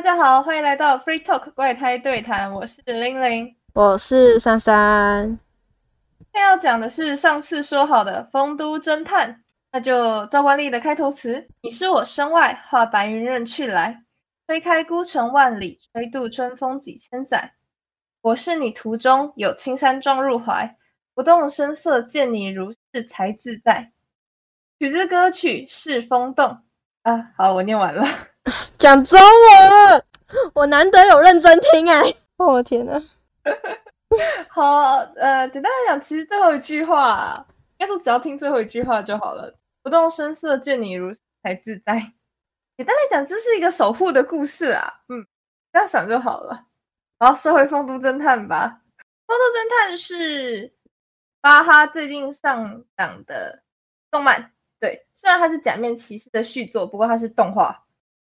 大家好，欢迎来到 Free Talk 怪胎对谈，我是玲玲，我是珊珊。今天要讲的是上次说好的丰都侦探，那就照惯例的开头词：你是我身外，化白云任去来，推开孤城万里，吹度春风几千载。我是你途中有青山撞入怀，不动声色见你如是才自在。曲子歌曲是风动啊，好，我念完了。讲中文，我难得有认真听哎！我天哪！好，呃，简单来讲，其实最后一句话，应该说只要听最后一句话就好了。不动声色见你如才自在。简单来讲，这是一个守护的故事啊。嗯，这样想就好了。然后说回《丰都侦探》吧，《丰都侦探》是巴哈最近上档的动漫。对，虽然它是假面骑士的续作，不过它是动画。《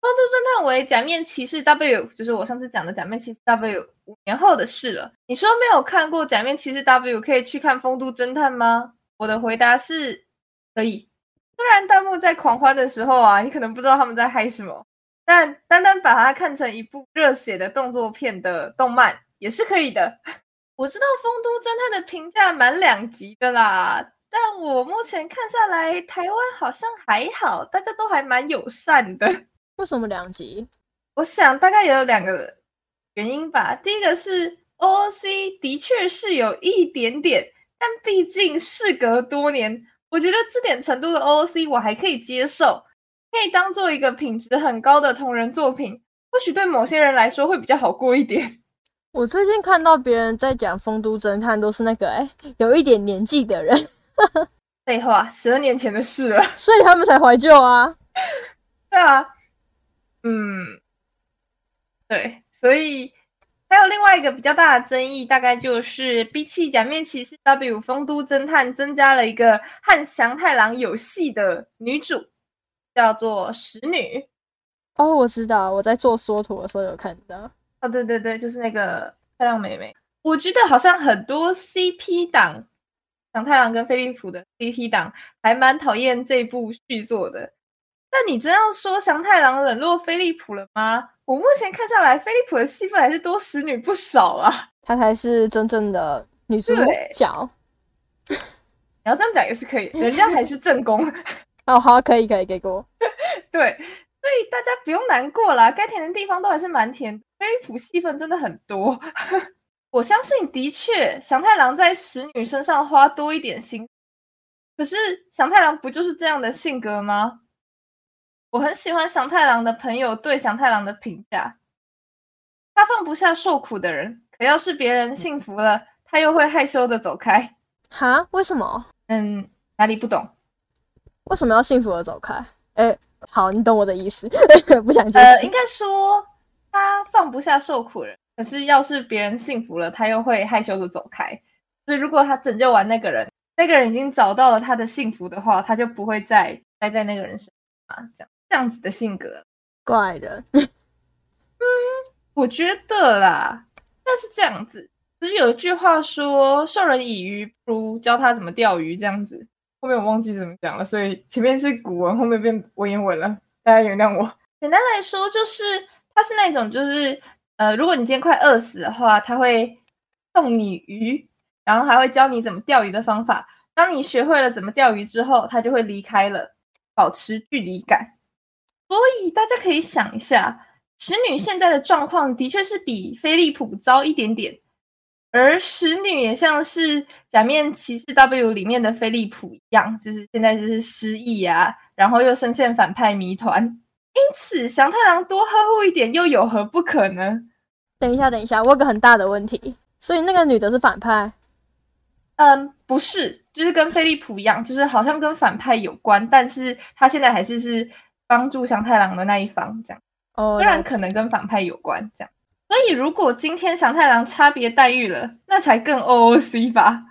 丰都侦探》为假面骑士 W，就是我上次讲的假面骑士 W 五年后的事了。你说没有看过假面骑士 W，可以去看《丰都侦探》吗？我的回答是可以。虽然弹幕在狂欢的时候啊，你可能不知道他们在嗨什么，但单单把它看成一部热血的动作片的动漫也是可以的。我知道《丰都侦探》的评价蛮两极的啦，但我目前看下来，台湾好像还好，大家都还蛮友善的。为什么两集？我想大概也有两个原因吧。第一个是 OOC 的确是有一点点，但毕竟事隔多年，我觉得这点程度的 OOC 我还可以接受，可以当做一个品质很高的同人作品，或许对某些人来说会比较好过一点。我最近看到别人在讲《丰都侦探》，都是那个哎，有一点年纪的人。废话，十二年前的事了，所以他们才怀旧啊。对啊。嗯，对，所以还有另外一个比较大的争议，大概就是比起假面骑士 W 丰都侦探，增加了一个和祥太郎有戏的女主，叫做石女。哦，我知道，我在做缩图的时候有看到。哦，对对对，就是那个漂亮妹妹。我觉得好像很多 CP 党，祥太郎跟飞利浦的 CP 党还蛮讨厌这部续作的。那你真要说祥太郎冷落菲利普了吗？我目前看下来，菲利普的戏份还是多使女不少啊。她才是真正的女主角。你要这样讲也是可以，人家还是正宫。哦，好，可以，可以给过。对，所以大家不用难过啦，该甜的地方都还是蛮甜。菲利普戏份真的很多，我相信的确祥太郎在使女身上花多一点心。可是祥太郎不就是这样的性格吗？我很喜欢祥太郎的朋友对祥太郎的评价，他放不下受苦的人，可要是别人幸福了，他又会害羞的走开。哈？为什么？嗯，哪里不懂？为什么要幸福的走开？哎，好，你懂我的意思，不想解释。应该说他放不下受苦人，可是要是别人幸福了，他又会害羞的走开。所以如果他拯救完那个人，那个人已经找到了他的幸福的话，他就不会再待在那个人身上啊，这样。这样子的性格，怪的。嗯，我觉得啦，但是这样子，只是有一句话说“授人以鱼，不如教他怎么钓鱼”。这样子，后面我忘记怎么讲了，所以前面是古文，后面变文言文了，大家原谅我。简单来说，就是他是那种，就是呃，如果你今天快饿死的话，他会送你鱼，然后还会教你怎么钓鱼的方法。当你学会了怎么钓鱼之后，他就会离开了，保持距离感。所以大家可以想一下，使女现在的状况的确是比菲利普糟一点点，而使女也像是假面骑士 W 里面的菲利普一样，就是现在就是失忆啊，然后又深陷反派谜团。因此，祥太郎多呵护一点又有何不可呢？等一下，等一下，我有个很大的问题，所以那个女的是反派？嗯，不是，就是跟飞利浦一样，就是好像跟反派有关，但是她现在还是是。帮助祥太郎的那一方，这样，虽然可能跟反派有关，这样，所以如果今天祥太郎差别待遇了，那才更 OOC 吧。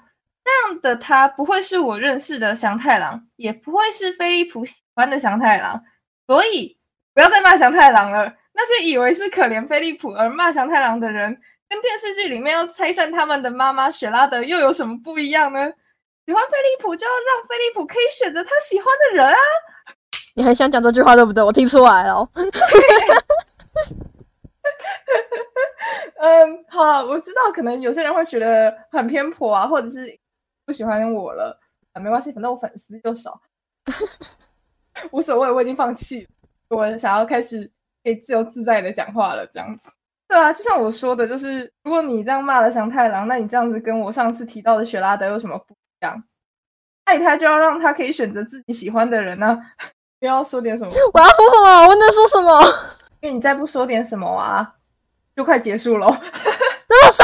那样的他不会是我认识的祥太郎，也不会是飞利浦喜欢的祥太郎，所以不要再骂祥太郎了。那些以为是可怜飞利浦而骂祥太郎的人，跟电视剧里面要拆散他们的妈妈雪拉德又有什么不一样呢？喜欢飞利浦就要让飞利浦可以选择他喜欢的人啊！你还想讲这句话对不对？我听出来了。嗯，好我知道，可能有些人会觉得很偏颇啊，或者是不喜欢我了啊，没关系，反正我粉丝就少，无所谓，我已经放弃了，我想要开始可以自由自在的讲话了，这样子。对啊，就像我说的，就是如果你这样骂了祥太郎，那你这样子跟我上次提到的雪拉德有什么不一样？爱他就要让他可以选择自己喜欢的人呢、不要说点什么，我要说什么？我能说什么？因为你再不说点什么啊，就快结束了。那么少？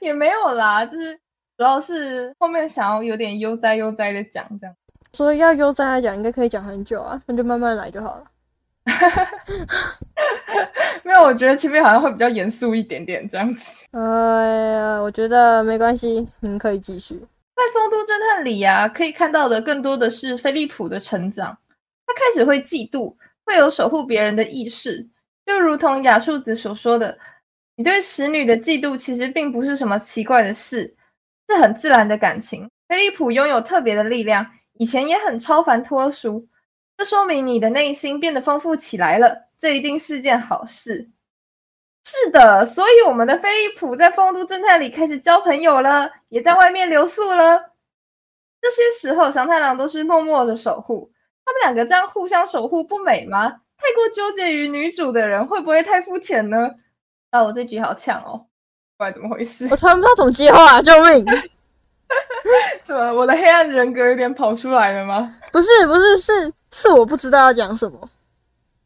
也没有啦，就是主要是后面想要有点悠哉悠哉的讲这样。所以要悠哉的讲，应该可以讲很久啊，那就慢慢来就好了。没有，我觉得前面好像会比较严肃一点点这样子。哎呀，我觉得没关系，你们可以继续。在《丰都侦探》里啊，可以看到的更多的是菲利普的成长。他开始会嫉妒，会有守护别人的意识，就如同雅树子所说的，你对使女的嫉妒其实并不是什么奇怪的事，是很自然的感情。菲利普拥有特别的力量，以前也很超凡脱俗，这说明你的内心变得丰富起来了，这一定是件好事。是的，所以我们的飞利浦在《丰都侦探》里开始交朋友了，也在外面留宿了。这些时候，祥太郎都是默默的守护。他们两个这样互相守护，不美吗？太过纠结于女主的人，会不会太肤浅呢？啊，我这局好呛哦，不知道怎么回事？我突然不知道怎么接话，救命！怎么我的黑暗人格有点跑出来了吗？不是不是是是我不知道要讲什么。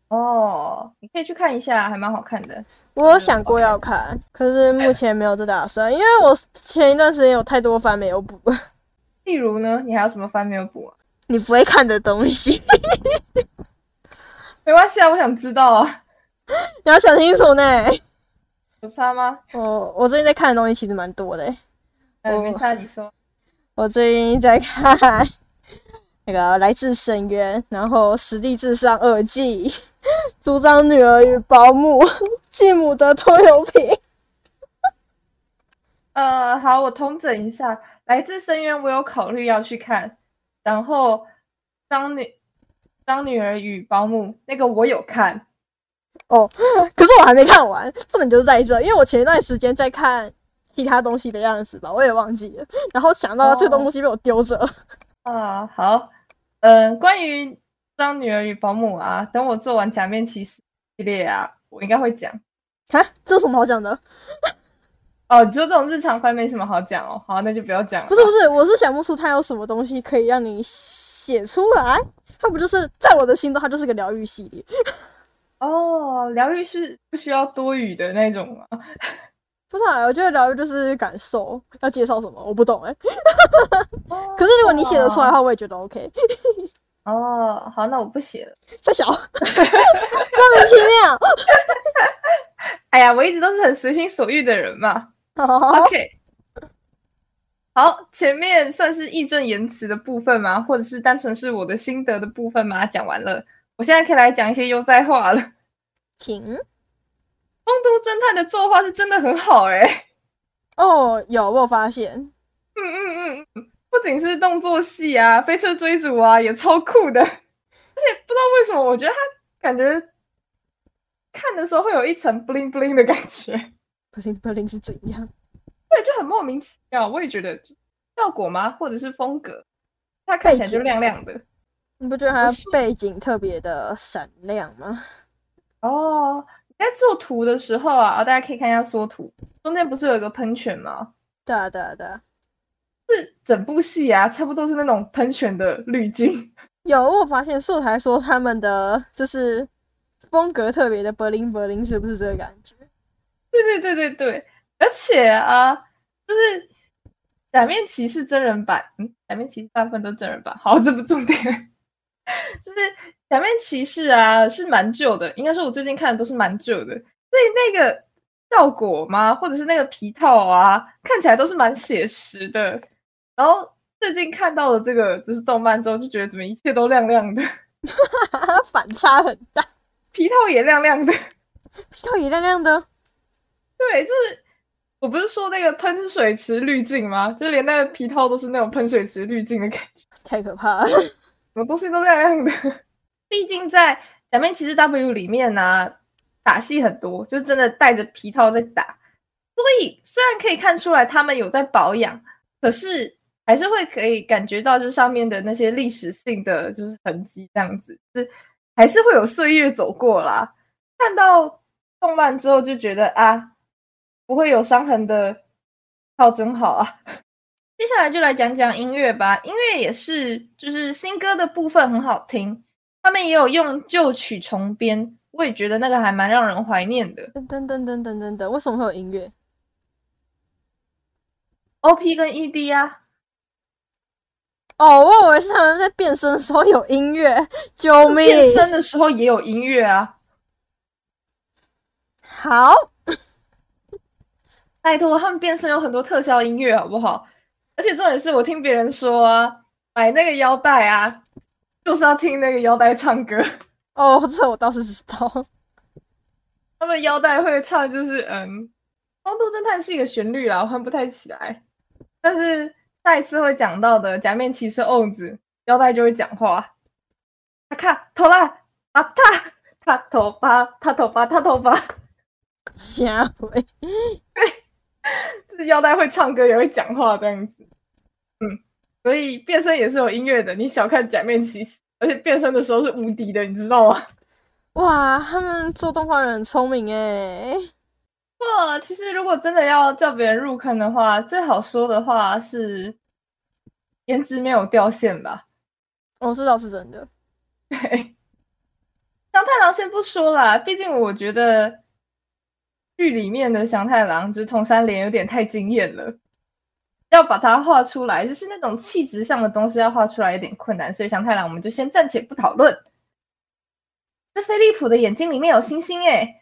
哦，你可以去看一下，还蛮好看的。我有想过要看，可是目前没有这打算，因为我前一段时间有太多番没有补。例如呢，你还有什么番没有补啊？你不会看的东西，没关系啊，我想知道啊。你要想清楚呢。有差吗？我我最近在看的东西其实蛮多的欸。嗯，我没差，你说。我最近在看 那个《来自深渊》，然后《实地至上二季》，《组长女儿与保姆》，继母的拖油瓶。呃，好，我通整一下，《来自深渊》我有考虑要去看，然后当女当女儿与保姆那个我有看，哦 可是我还没看完，重点就是在这，因为我前一段时间在看其他东西的样子吧，我也忘记了，然后想到这个东西被我丢着。啊，好，嗯、关于当女儿与保姆啊，等我做完假面骑士系列啊，我应该会讲。啊，这有什么好讲的？哦，就这种日常番没什么好讲哦，好，那就不要讲了。不是不是，我是想不出它有什么东西可以让你写出来。它不就是在我的心中，它就是个疗愈系列。哦，疗愈是不需要多语的那种吗？不是、啊，我觉得疗愈就是感受。要介绍什么，我不懂哎、哦可是如果你写得出来的话，我也觉得 OK。哦，好，那我不写了。太小，莫名其妙。哎呀，我一直都是很随心所欲的人嘛。好 OK，好，前面算是义正言辞的部分吗？或者是单纯是我的心得的部分吗？讲完了，我现在可以来讲一些悠哉话了。请丰都侦探的作画是真的很好哎、哦，有我有发现，嗯嗯嗯仅是动作戏啊，飞车追逐啊，也超酷的。而且不知道为什么，我觉得他感觉看的时候会有一层 bling bling 的感觉，不灵不灵是怎样？对，就很莫名其妙。我也觉得效果吗，或者是风格，它看起来就亮亮的。你不觉得它背景特别的闪亮吗？哦，你在做图的时候啊，大家可以看一下缩图，中间不是有一个喷泉吗？对啊对啊对整部戏啊，差不多是那种喷泉的滤镜。有我发现素材说他们的就是风格特别的 bling bling，是不是这个感觉？对对对对对，而且啊，就是假面骑士真人版，嗯，假面骑士大部分都真人版。好，这不重点，就是假面骑士啊是蛮旧的，应该说我最近看的都是蛮旧的，所以那个效果嘛，或者是那个皮套啊，看起来都是蛮写实的。然后最近看到了这个就是动漫之后，就觉得怎么一切都亮亮的，反差很大，皮套也亮亮的。皮套也亮亮的。对，就是我不是说那个喷水池滤镜吗？就连那个皮套都是那种喷水池滤镜的感觉，太可怕了！什么东西都亮亮的。毕竟在《假面骑士 W》里面呢、打戏很多，就真的带着皮套在打。所以虽然可以看出来他们有在保养，可是还是会可以感觉到，就是上面的那些历史性的就是痕迹，这样子，就是还是会有岁月走过啦。看到动漫之后就觉得啊，不会有伤痕的好真好啊。接下来就来讲讲音乐吧，音乐也是，就是新歌的部分很好听，他们也有用旧曲重编，我也觉得那个还蛮让人怀念的。噔噔噔噔噔噔噔，为什么会有音乐？OP 跟 ED 啊？哦，我以为是他们在变身的时候有音乐，救命！变身的时候也有音乐啊。好，拜托，他们变身有很多特效音乐，好不好？而且重点是我听别人说啊，买那个腰带啊，就是要听那个腰带唱歌。哦，这我倒是知道。他们腰带会唱，就是嗯，《光度侦探》是一个旋律啦，我哼不太起来。但是下一次会讲到的《假面骑士 o 子》，腰带就会讲话。他看头啦，啊他他头发，他头发，他头发，下回。就是腰带会唱歌也会讲话这样子，嗯，所以变身也是有音乐的。你小看假面骑士，而且变身的时候是无敌的，你知道吗？哇，他们做动画人很聪明哎。不，其实如果真的要叫别人入坑的话，最好说的话是颜值没有掉线吧？哦，这倒是真的。对，祥太郎先不说啦，毕竟我觉得。剧里面的祥太郎就是同山莲有点太惊艳了，要把它画出来，就是那种气质上的东西要画出来有点困难，所以祥太郎我们就先暂且不讨论。这飞利浦的眼睛里面有星星哎，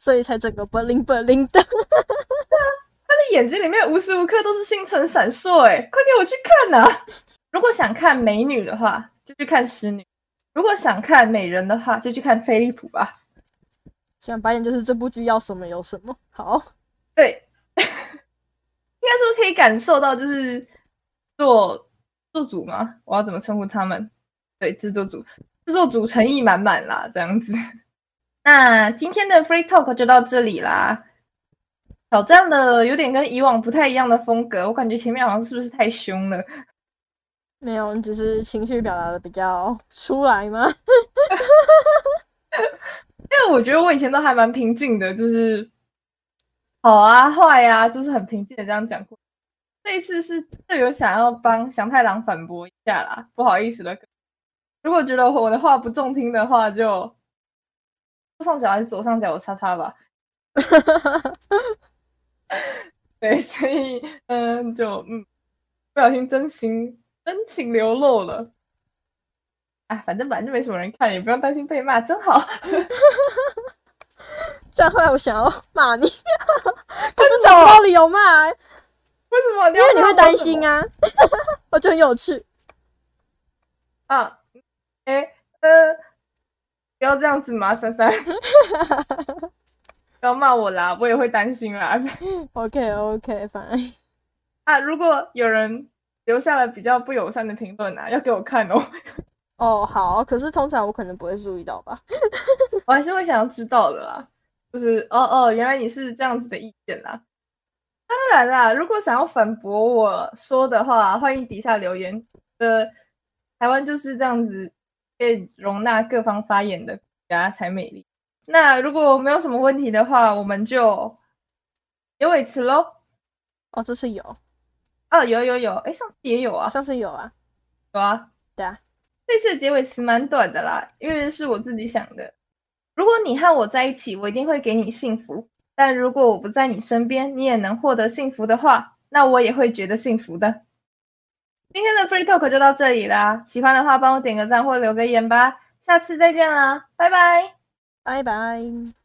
所以才整个 bling bling 的。他的眼睛里面无时无刻都是星辰闪烁哎，快给我去看呐！如果想看美女的话，就去看狮女；如果想看美人的话，就去看飞利浦吧。想白点就是这部剧要什么有什么好，对，应该是可以感受到就是做做主吗？我要怎么称呼他们？对，制作组，制作组诚意满满啦，这样子。那今天的 Free Talk 就到这里啦。挑战了有点跟以往不太一样的风格，我感觉前面好像是不是太凶了？没有，你只是情绪表达的比较出来吗？因为我觉得我以前都还蛮平静的，就是好啊坏啊，就是很平静的这样讲过。这一次是队友想要帮祥太郎反驳一下啦，不好意思了。如果觉得我的话不中听的话，就右上角还是左上角我叉叉吧。对，所以嗯，就嗯，不小心真情真情流露了。啊，反正本来就没什么人看，也不用担心被骂，真好。再后来我想要骂你，可是找不到理由骂。为什么？因为你会担心啊。我觉得很有趣。啊，哎，呃，不要这样子嘛，珊珊。不要骂我啦，我也会担心啦。OK，OK，反啊，如果有人留下了比较不友善的评论啊，要给我看哦。哦，好，可是通常我可能不会注意到吧，我还是会想要知道的啦。就是哦哦，原来你是这样子的意见啦。当然啦，如果想要反驳我说的话，欢迎底下留言。呃，台湾就是这样子，可以容纳各方发言的国家才美丽。那如果没有什么问题的话，我们就结尾词喽。哦，这是有，哦，有有有，哎，上次也有啊，上次有啊，有啊，对啊。这次的结尾词蛮短的啦，因为是我自己想的。如果你和我在一起，我一定会给你幸福；但如果我不在你身边，你也能获得幸福的话，那我也会觉得幸福的。今天的 Free Talk 就到这里啦，喜欢的话帮我点个赞或留个言吧。下次再见啦，拜拜，拜拜。